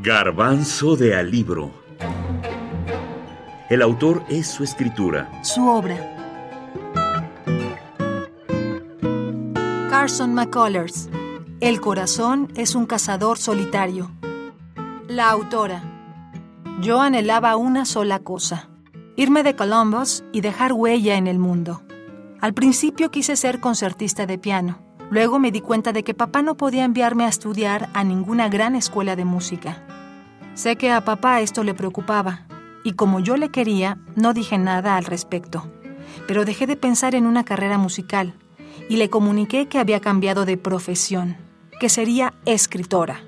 Garbanzo de Alibro. El autor es su escritura. Su obra. Carson McCullers. El corazón es un cazador solitario. La autora. Yo anhelaba una sola cosa. Irme de Columbus y dejar huella en el mundo. Al principio quise ser concertista de piano. Luego me di cuenta de que papá no podía enviarme a estudiar a ninguna gran escuela de música. Sé que a papá esto le preocupaba, y como yo le quería, no dije nada al respecto. Pero dejé de pensar en una carrera musical y le comuniqué que había cambiado de profesión, que sería escritora.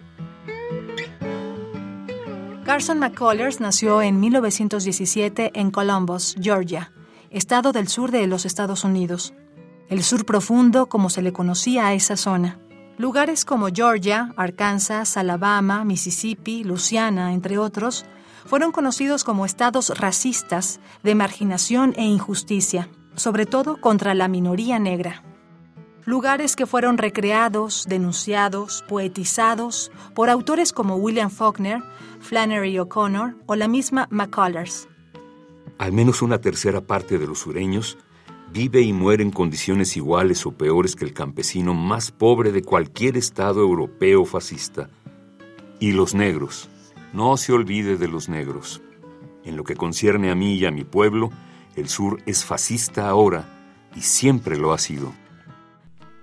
Carson McCullers nació en 1917 en Columbus, Georgia, estado del sur de los Estados Unidos el sur profundo como se le conocía a esa zona. Lugares como Georgia, Arkansas, Alabama, Mississippi, Louisiana, entre otros, fueron conocidos como estados racistas de marginación e injusticia, sobre todo contra la minoría negra. Lugares que fueron recreados, denunciados, poetizados por autores como William Faulkner, Flannery O'Connor o la misma McCullers. Al menos una tercera parte de los sureños vive y muere en condiciones iguales o peores que el campesino más pobre de cualquier estado europeo fascista. Y los negros, no se olvide de los negros. En lo que concierne a mí y a mi pueblo, el sur es fascista ahora y siempre lo ha sido.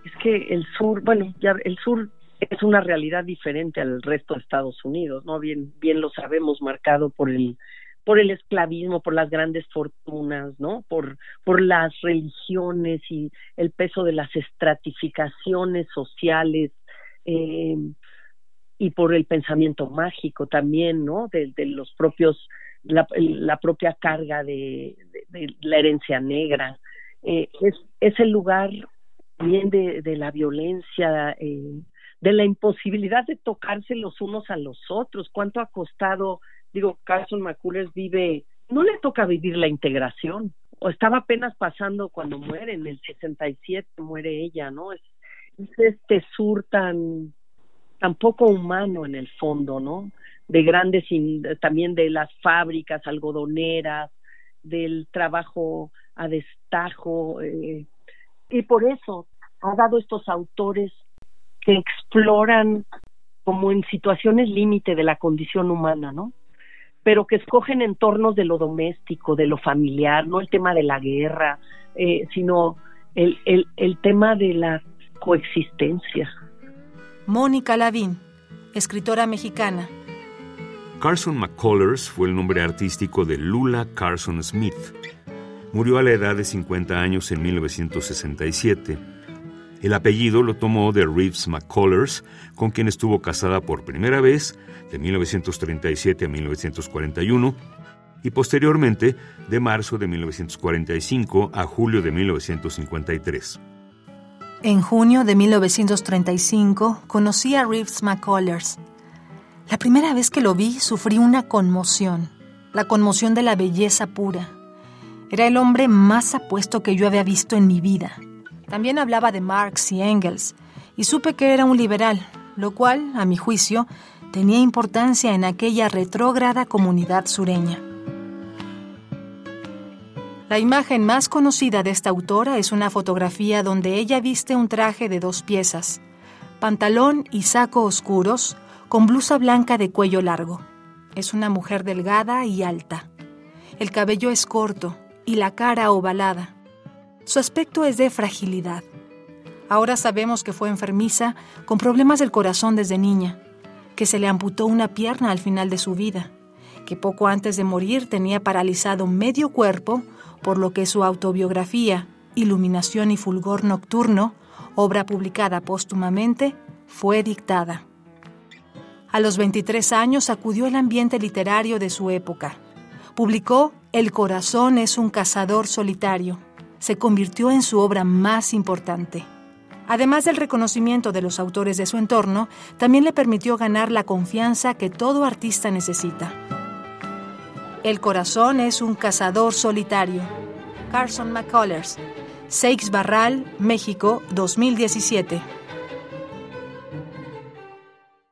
Es que el sur, bueno, ya el sur es una realidad diferente al resto de Estados Unidos, ¿no? Bien, bien lo sabemos, marcado por el por el esclavismo, por las grandes fortunas, ¿no? Por, por las religiones y el peso de las estratificaciones sociales eh, y por el pensamiento mágico también, ¿no? De, los propios, la, propia carga de, la herencia negra. Eh, es, es el lugar de, de la violencia, eh, de la imposibilidad de tocarse los unos a los otros. ¿Cuánto ha costado digo, Carson McCullers vive, no le toca vivir la integración, o estaba apenas pasando cuando muere, en el 67 muere ella, ¿no? Es, es este sur tan, tan poco humano en el fondo, ¿no? De grandes, también de las fábricas algodoneras, del trabajo a destajo, eh, y por eso ha dado estos autores que exploran como en situaciones límite de la condición humana, ¿no? Pero que escogen entornos de lo doméstico, de lo familiar, no el tema de la guerra, eh, sino el, el, el tema de la coexistencia. Mónica Lavín, escritora mexicana. Carson McCullers fue el nombre artístico de Lula Carson Smith. Murió a la edad de 50 años en 1967 el apellido lo tomó de Reeves McCullers, con quien estuvo casada por primera vez de 1937 a 1941 y posteriormente de marzo de 1945 a julio de 1953. En junio de 1935 conocí a Reeves McCullers. La primera vez que lo vi sufrí una conmoción, la conmoción de la belleza pura. Era el hombre más apuesto que yo había visto en mi vida. También hablaba de Marx y Engels, y supe que era un liberal, lo cual, a mi juicio, tenía importancia en aquella retrógrada comunidad sureña. La imagen más conocida de esta autora es una fotografía donde ella viste un traje de dos piezas, pantalón y saco oscuros, con blusa blanca de cuello largo. Es una mujer delgada y alta. El cabello es corto y la cara ovalada. Su aspecto es de fragilidad. Ahora sabemos que fue enfermiza con problemas del corazón desde niña, que se le amputó una pierna al final de su vida, que poco antes de morir tenía paralizado medio cuerpo, por lo que su autobiografía, Iluminación y Fulgor Nocturno, obra publicada póstumamente, fue dictada. A los 23 años acudió al ambiente literario de su época. Publicó El corazón es un cazador solitario, se convirtió en su obra más importante. Además del reconocimiento de los autores de su entorno, también le permitió ganar la confianza que todo artista necesita. El corazón es un cazador solitario. Carson McCullers, Seix Barral, México, 2017.